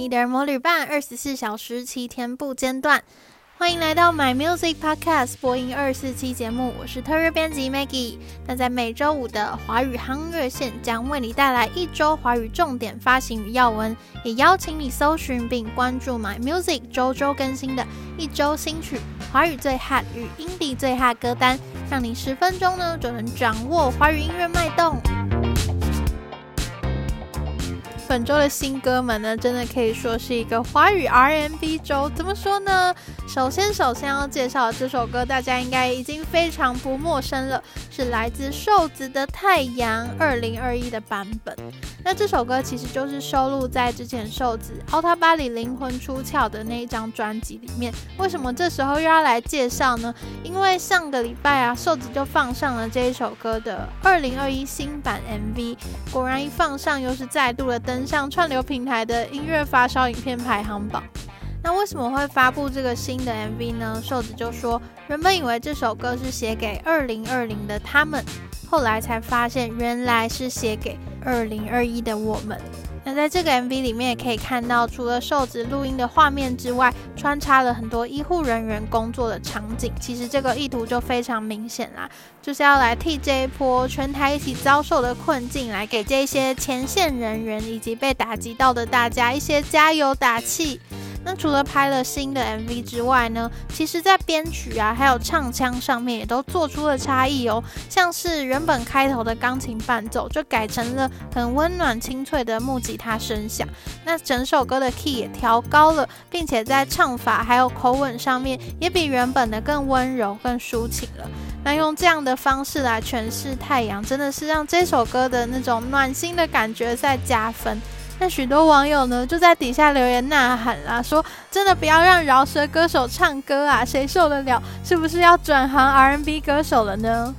你的耳膜旅伴，二十四小时七天不间断。欢迎来到 My Music Podcast 播音二四七节目，我是特约编辑 Maggie。那在每周五的华语夯乐线将为你带来一周华语重点发行与要闻，也邀请你搜寻并关注 My Music 周周更新的一周新曲、华语最 hot 与 indie 最 hot 歌单，让你十分钟呢就能掌握华语音乐脉动。本周的新歌们呢，真的可以说是一个华语 R N B 周。怎么说呢？首先，首先要介绍的这首歌，大家应该已经非常不陌生了，是来自瘦子的《太阳》二零二一的版本。那这首歌其实就是收录在之前瘦子《奥特巴里灵魂出窍》的那一张专辑里面。为什么这时候又要来介绍呢？因为上个礼拜啊，瘦子就放上了这一首歌的二零二一新版 MV，果然一放上，又是再度的登。上串流平台的音乐发烧影片排行榜。那为什么会发布这个新的 MV 呢？瘦子就说，原本以为这首歌是写给二零二零的他们，后来才发现原来是写给二零二一的我们。那在这个 MV 里面也可以看到，除了瘦子录音的画面之外，穿插了很多医护人员工作的场景。其实这个意图就非常明显啦，就是要来替这一波全台一起遭受的困境，来给这些前线人员以及被打击到的大家一些加油打气。那除了拍了新的 MV 之外呢，其实在编曲啊，还有唱腔上面也都做出了差异哦。像是原本开头的钢琴伴奏，就改成了很温暖清脆的木吉他声响。那整首歌的 key 也调高了，并且在唱法还有口吻上面，也比原本的更温柔、更抒情了。那用这样的方式来诠释《太阳》，真的是让这首歌的那种暖心的感觉在加分。那许多网友呢，就在底下留言呐喊啦，说真的不要让饶舌歌手唱歌啊，谁受得了？是不是要转行 R&B 歌手了呢？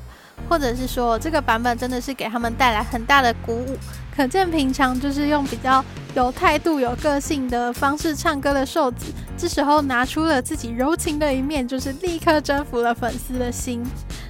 或者是说这个版本真的是给他们带来很大的鼓舞？可见平常就是用比较有态度、有个性的方式唱歌的瘦子，这时候拿出了自己柔情的一面，就是立刻征服了粉丝的心。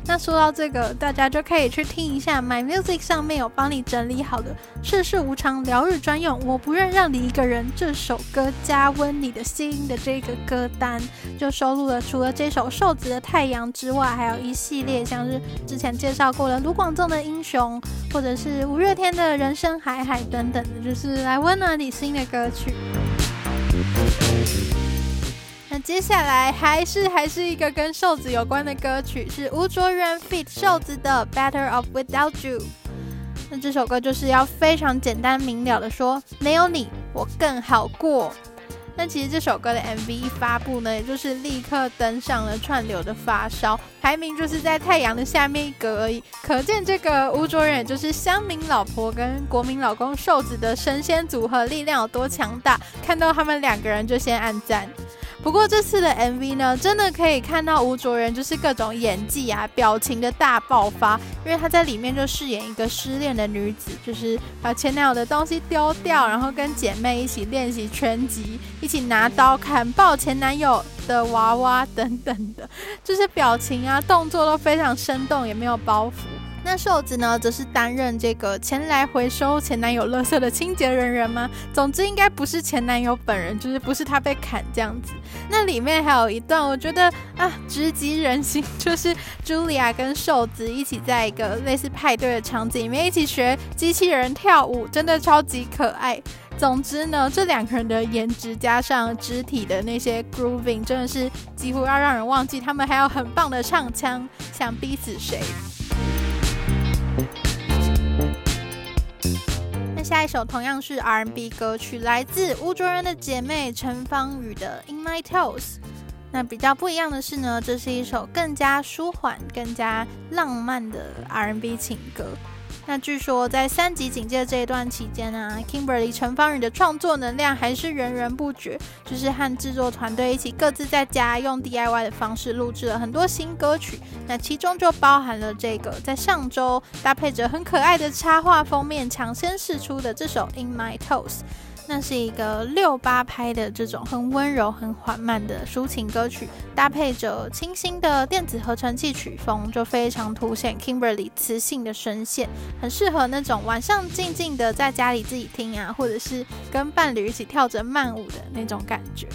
那说到这个，大家就可以去听一下 My Music 上面有帮你整理好的“世事无常，疗愈专用”，我不愿让你一个人这首歌加温你的心的这个歌单，就收录了除了这首瘦子的《太阳》之外，还有一系列像是之前介绍过的卢广仲的《英雄》，或者是五月天的人生海海等等的，就是来温暖你心的歌曲。那接下来还是还是一个跟瘦子有关的歌曲，是吴卓源 feat. 瘦子的《Better Off Without You》。那这首歌就是要非常简单明了的说，没有你我更好过。那其实这首歌的 MV 一发布呢，也就是立刻登上了串流的发烧排名，就是在太阳的下面一格而已。可见这个吴卓仁也就是乡民老婆跟国民老公瘦子的神仙组合力量有多强大，看到他们两个人就先按赞。不过这次的 MV 呢，真的可以看到吴卓仁就是各种演技啊、表情的大爆发，因为他在里面就饰演一个失恋的女子，就是把前男友的东西丢掉，然后跟姐妹一起练习拳击，一起拿刀砍爆前男友的娃娃等等的，就是表情啊、动作都非常生动，也没有包袱。那瘦子呢，则是担任这个前来回收前男友垃圾的清洁人员吗？总之应该不是前男友本人，就是不是他被砍这样子。那里面还有一段，我觉得啊，直击人心，就是茱莉亚跟瘦子一起在一个类似派对的场景里面一起学机器人跳舞，真的超级可爱。总之呢，这两个人的颜值加上肢体的那些 grooving，真的是几乎要让人忘记他们还有很棒的唱腔，想逼死谁？那下一首同样是 R&B 歌曲，来自吴卓仁的姐妹陈芳语的《In My Toes》。那比较不一样的是呢，这是一首更加舒缓、更加浪漫的 R&B 情歌。那据说在三级警戒这一段期间啊，Kimberly 陈芳宇的创作能量还是源源不绝，就是和制作团队一起各自在家用 DIY 的方式录制了很多新歌曲。那其中就包含了这个在上周搭配着很可爱的插画封面抢先试出的这首《In My Toes》。那是一个六八拍的这种很温柔、很缓慢的抒情歌曲，搭配着清新的电子合成器曲风，就非常凸显 Kimberly 磁性的声线，很适合那种晚上静静的在家里自己听啊，或者是跟伴侣一起跳着慢舞的那种感觉。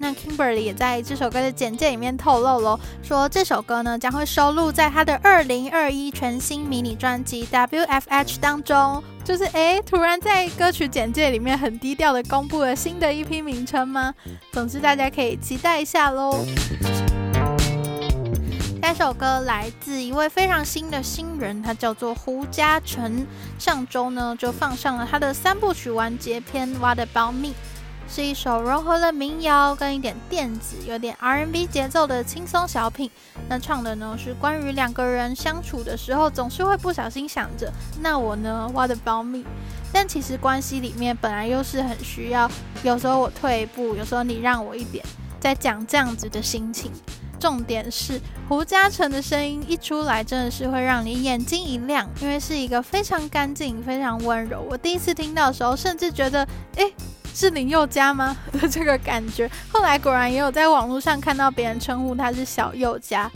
那 Kimberly 也在这首歌的简介里面透露喽，说这首歌呢将会收录在他的二零二一全新迷你专辑 WFH 当中。就是诶，突然在歌曲简介里面很低调的公布了新的一批名称吗？总之大家可以期待一下喽。下首歌来自一位非常新的新人，他叫做胡嘉诚。上周呢就放上了他的三部曲完结篇《What About Me》。是一首融合了民谣跟一点电子、有点 R&B 节奏的轻松小品。那唱的呢是关于两个人相处的时候，总是会不小心想着“那我呢？What about me？” 但其实关系里面本来又是很需要，有时候我退一步，有时候你让我一点，在讲这样子的心情。重点是胡嘉诚的声音一出来，真的是会让你眼睛一亮，因为是一个非常干净、非常温柔。我第一次听到的时候，甚至觉得，诶。是林宥嘉吗 的这个感觉？后来果然也有在网络上看到别人称呼他是小宥嘉。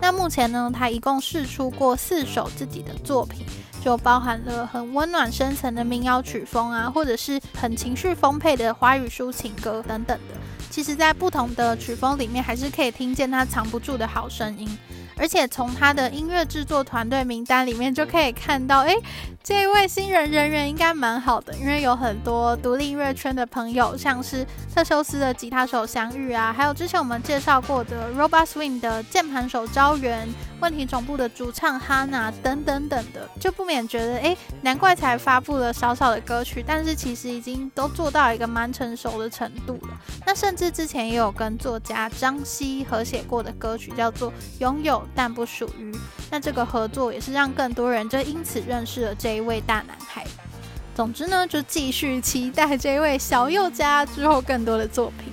那目前呢，他一共试出过四首自己的作品，就包含了很温暖深层的民谣曲风啊，或者是很情绪丰沛的华语抒情歌等等的。其实，在不同的曲风里面，还是可以听见他藏不住的好声音。而且从他的音乐制作团队名单里面就可以看到，诶，这一位新人人缘应该蛮好的，因为有很多独立音乐圈的朋友，像是特修斯的吉他手相遇啊，还有之前我们介绍过的 Robot Swing 的键盘手招元，问题总部的主唱哈娜等等等的，就不免觉得，诶，难怪才发布了少少的歌曲，但是其实已经都做到一个蛮成熟的程度了。那甚至之前也有跟作家张希合写过的歌曲，叫做《拥有》。但不属于。那这个合作也是让更多人就因此认识了这一位大男孩。总之呢，就继续期待这位小宥嘉之后更多的作品。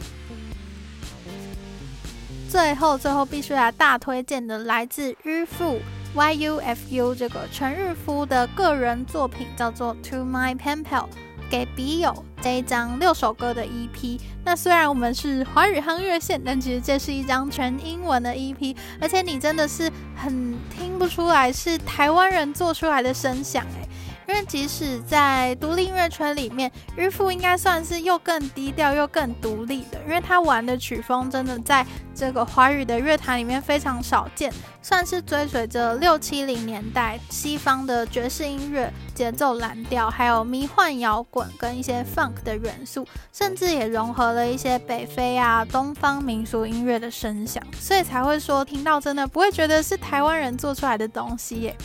最后，最后必须来大推荐的，来自迂腐 YUFU 这个陈日夫的个人作品，叫做《To My Pen Pal》。给笔友这一张六首歌的 EP，那虽然我们是华语夯乐线，但其实这是一张全英文的 EP，而且你真的是很听不出来是台湾人做出来的声响诶。因为即使在独立音乐圈里面，迂腐应该算是又更低调又更独立的，因为他玩的曲风真的在这个华语的乐坛里面非常少见，算是追随着六七零年代西方的爵士音乐节奏蓝调，还有迷幻摇滚跟一些 funk 的元素，甚至也融合了一些北非啊东方民俗音乐的声响，所以才会说听到真的不会觉得是台湾人做出来的东西耶。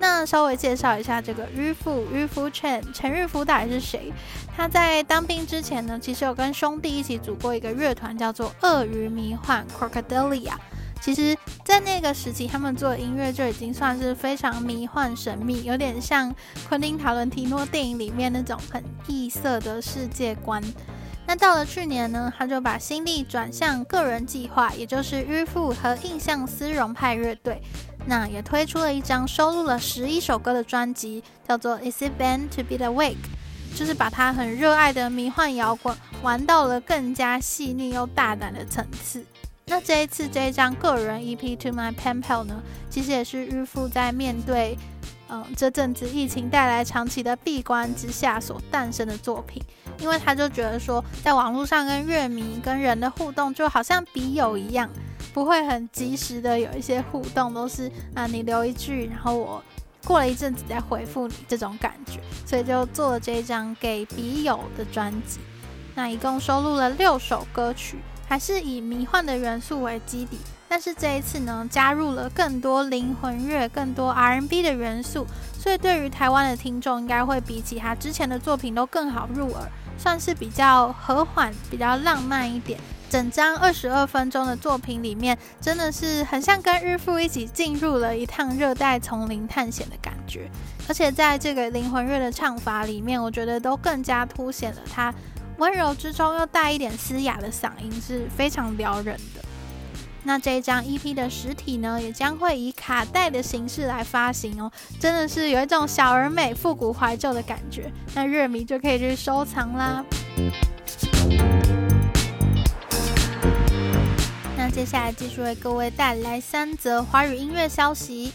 那稍微介绍一下这个迂腐迂腐陈陈日夫到底是谁？他在当兵之前呢，其实有跟兄弟一起组过一个乐团，叫做鳄鱼迷幻 （Crocodilia）。其实，在那个时期，他们做音乐就已经算是非常迷幻神秘，有点像昆汀塔伦提诺电影里面那种很异色的世界观。那到了去年呢，他就把心力转向个人计划，也就是迂腐和印象丝绒派乐队。那也推出了一张收录了十一首歌的专辑，叫做《Is It Bad to Be Awake》，就是把他很热爱的迷幻摇滚玩到了更加细腻又大胆的层次。那这一次这一张个人 EP《To My Pen Pal》呢，其实也是迂腐在面对嗯这阵子疫情带来长期的闭关之下所诞生的作品，因为他就觉得说，在网络上跟乐迷跟人的互动就好像笔友一样。不会很及时的有一些互动，都是啊，你留一句，然后我过了一阵子再回复你这种感觉，所以就做了这一张给笔友的专辑。那一共收录了六首歌曲，还是以迷幻的元素为基底，但是这一次呢，加入了更多灵魂乐、更多 R&B 的元素，所以对于台湾的听众，应该会比起他之前的作品都更好入耳，算是比较和缓、比较浪漫一点。整张二十二分钟的作品里面，真的是很像跟日复一起进入了一趟热带丛林探险的感觉，而且在这个灵魂乐的唱法里面，我觉得都更加凸显了他温柔之中又带一点嘶哑的嗓音，是非常撩人的。那这一张 EP 的实体呢，也将会以卡带的形式来发行哦，真的是有一种小而美、复古怀旧的感觉。那乐迷就可以去收藏啦。接下来继续为各位带来三则华语音乐消息。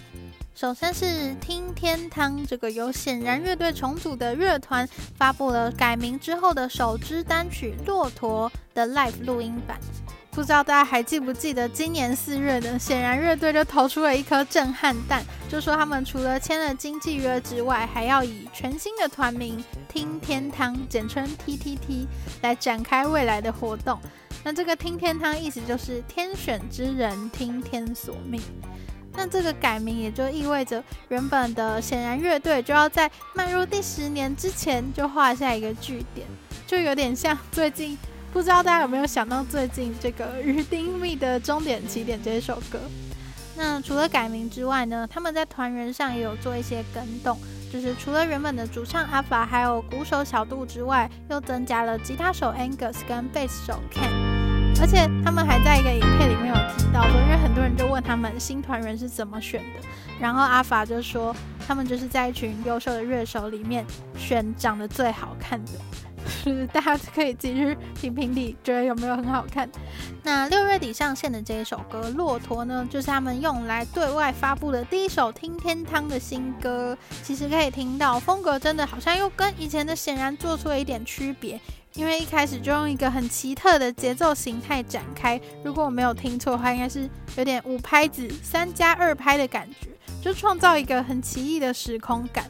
首先是听天堂这个由显然乐队重组的乐团发布了改名之后的首支单曲《骆驼》的 Live 录音版。不知道大家还记不记得，今年四月呢，显然乐队就投出了一颗震撼弹，就说他们除了签了经纪约之外，还要以全新的团名“听天堂”简称 TTT 来展开未来的活动。那这个“听天堂”意思就是天选之人听天所命。那这个改名也就意味着，原本的显然乐队就要在迈入第十年之前就画下一个句点，就有点像最近。不知道大家有没有想到最近这个鱼丁糸的终点起点这一首歌？那除了改名之外呢，他们在团员上也有做一些更动，就是除了原本的主唱阿法还有鼓手小杜之外，又增加了吉他手 Angus 跟贝斯手 Ken，而且他们还在一个影片里面有提到说，因为很多人就问他们新团员是怎么选的，然后阿法就说他们就是在一群优秀的乐手里面选长得最好看的。就是大家可以自己去评评理，觉得有没有很好看？那六月底上线的这一首歌《骆驼》呢，就是他们用来对外发布的第一首听天堂的新歌。其实可以听到风格真的好像又跟以前的显然做出了一点区别，因为一开始就用一个很奇特的节奏形态展开。如果我没有听错的话，应该是有点五拍子三加二拍的感觉，就创造一个很奇异的时空感。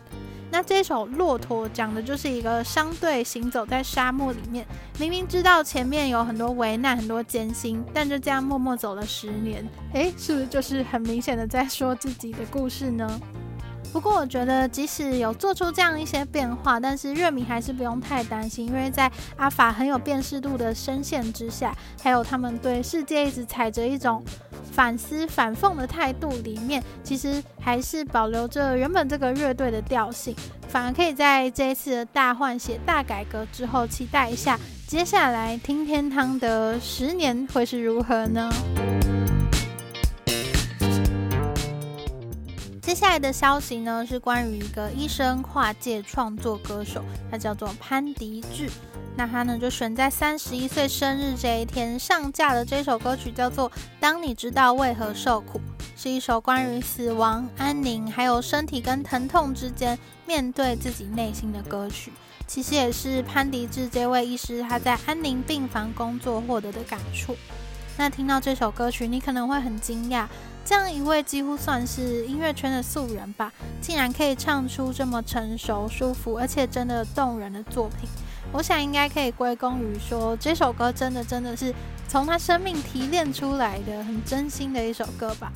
那这首《骆驼》讲的就是一个商队行走在沙漠里面，明明知道前面有很多危难、很多艰辛，但就这样默默走了十年，诶，是不是就是很明显的在说自己的故事呢？不过我觉得，即使有做出这样一些变化，但是乐迷还是不用太担心，因为在阿法很有辨识度的声线之下，还有他们对世界一直踩着一种反思反讽的态度里面，其实还是保留着原本这个乐队的调性，反而可以在这一次的大换血、大改革之后，期待一下接下来听天堂的十年会是如何呢？接下来的消息呢，是关于一个医生跨界创作歌手，他叫做潘迪志。那他呢，就选在三十一岁生日这一天上架了这首歌曲，叫做《当你知道为何受苦》，是一首关于死亡、安宁，还有身体跟疼痛之间面对自己内心的歌曲。其实也是潘迪志这位医师他在安宁病房工作获得的感触。那听到这首歌曲，你可能会很惊讶，这样一位几乎算是音乐圈的素人吧，竟然可以唱出这么成熟、舒服，而且真的动人的作品。我想应该可以归功于说，这首歌真的真的是从他生命提炼出来的很真心的一首歌吧。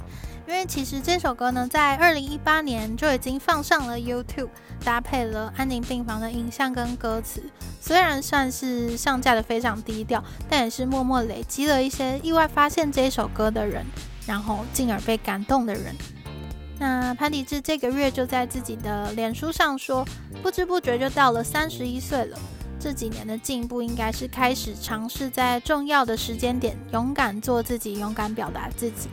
因为其实这首歌呢，在二零一八年就已经放上了 YouTube，搭配了安宁病房的影像跟歌词。虽然算是上架的非常低调，但也是默默累积了一些意外发现这首歌的人，然后进而被感动的人。那潘迪志这个月就在自己的脸书上说，不知不觉就到了三十一岁了。这几年的进步，应该是开始尝试在重要的时间点勇敢做自己，勇敢表达自己。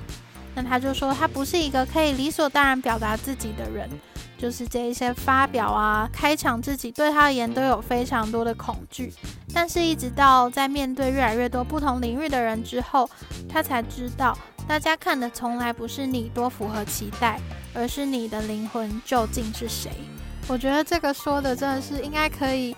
那他就说，他不是一个可以理所当然表达自己的人，就是这一些发表啊、开场自己对他而言都有非常多的恐惧。但是，一直到在面对越来越多不同领域的人之后，他才知道，大家看的从来不是你多符合期待，而是你的灵魂究竟是谁。我觉得这个说的真的是应该可以。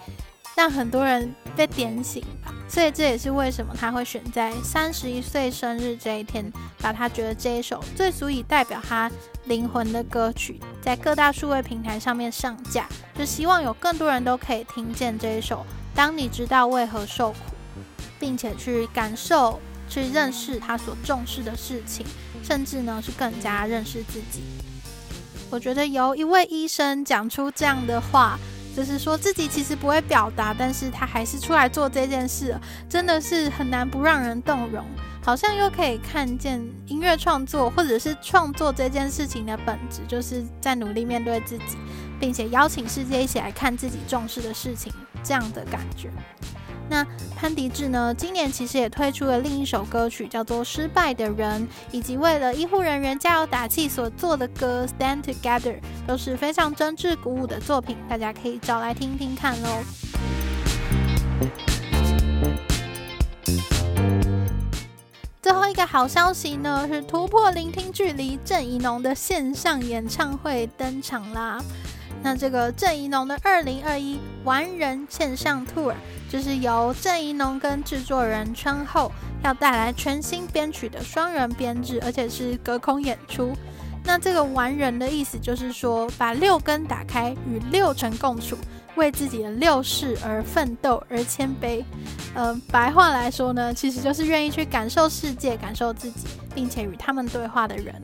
让很多人被点醒吧，所以这也是为什么他会选在三十一岁生日这一天，把他觉得这一首最足以代表他灵魂的歌曲，在各大数位平台上面上架，就希望有更多人都可以听见这一首。当你知道为何受苦，并且去感受、去认识他所重视的事情，甚至呢是更加认识自己。我觉得由一位医生讲出这样的话。就是说自己其实不会表达，但是他还是出来做这件事，真的是很难不让人动容。好像又可以看见音乐创作或者是创作这件事情的本质，就是在努力面对自己，并且邀请世界一起来看自己重视的事情，这样的感觉。那潘迪志呢，今年其实也推出了另一首歌曲，叫做《失败的人》，以及为了医护人员加油打气所做的歌《Stand Together》，都是非常真挚鼓舞的作品，大家可以找来听听看喽。最后一个好消息呢，是突破聆听距离，郑宜农的线上演唱会登场啦。那这个郑宜农的二零二一完人线上 tour，就是由郑宜农跟制作人春后要带来全新编曲的双人编制，而且是隔空演出。那这个完人的意思就是说，把六根打开，与六尘共处。为自己的六世而奋斗而谦卑，嗯、白话来说呢，其实就是愿意去感受世界、感受自己，并且与他们对话的人。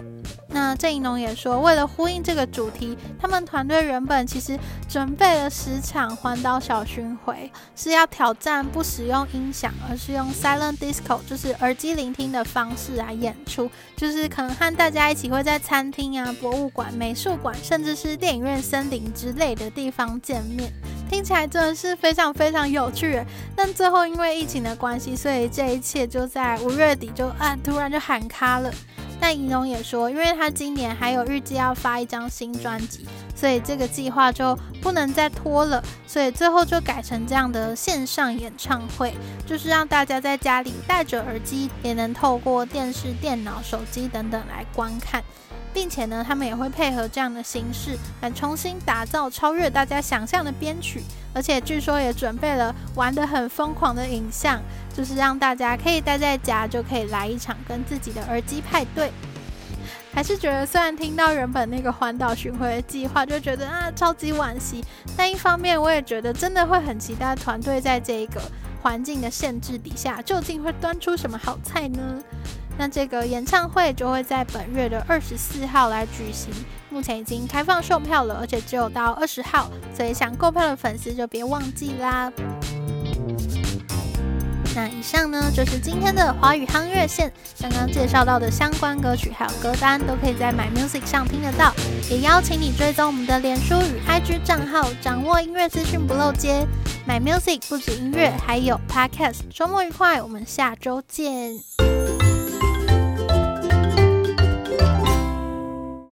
那郑怡农也说，为了呼应这个主题，他们团队原本其实准备了十场环岛小巡回，是要挑战不使用音响，而是用 silent disco，就是耳机聆听的方式来演出，就是可能和大家一起会在餐厅啊、博物馆、美术馆，甚至是电影院、森林之类的地方见面。听起来真的是非常非常有趣，但最后因为疫情的关系，所以这一切就在五月底就啊突然就喊卡了。但银龙也说，因为他今年还有预计要发一张新专辑，所以这个计划就不能再拖了，所以最后就改成这样的线上演唱会，就是让大家在家里戴着耳机，也能透过电视、电脑、手机等等来观看。并且呢，他们也会配合这样的形式来重新打造超越大家想象的编曲，而且据说也准备了玩得很疯狂的影像，就是让大家可以待在家就可以来一场跟自己的耳机派对。还是觉得虽然听到原本那个环岛巡回的计划，就觉得啊超级惋惜，但一方面我也觉得真的会很期待团队在这个环境的限制底下，究竟会端出什么好菜呢？那这个演唱会就会在本月的二十四号来举行，目前已经开放售票了，而且只有到二十号，所以想购票的粉丝就别忘记啦。那以上呢就是今天的华语夯乐线，刚刚介绍到的相关歌曲还有歌单都可以在 My Music 上听得到，也邀请你追踪我们的脸书与 IG 账号，掌握音乐资讯不漏接。My Music 不止音乐，还有 Podcast。周末愉快，我们下周见。